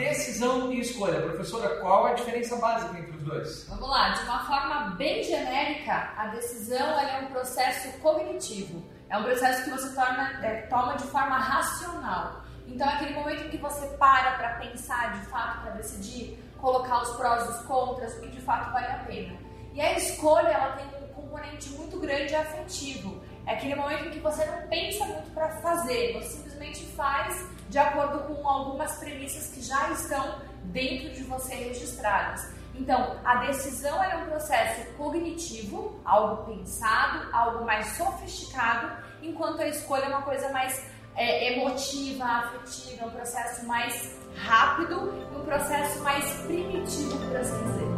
decisão e escolha. Professora, qual a diferença básica entre os dois? Vamos lá, de uma forma bem genérica, a decisão é um processo cognitivo. É um processo que você torna, é, toma de forma racional. Então, é aquele momento em que você para para pensar de fato, para decidir, colocar os prós e os contras, o que de fato vale a pena. E a escolha, ela tem um componente muito grande afetivo. É aquele momento em que você não pensa muito para fazer, você simplesmente faz de acordo com algumas premissas que já estão dentro de você registradas. Então, a decisão é um processo cognitivo, algo pensado, algo mais sofisticado, enquanto a escolha é uma coisa mais é, emotiva, afetiva, um processo mais rápido, um processo mais primitivo, por assim dizer.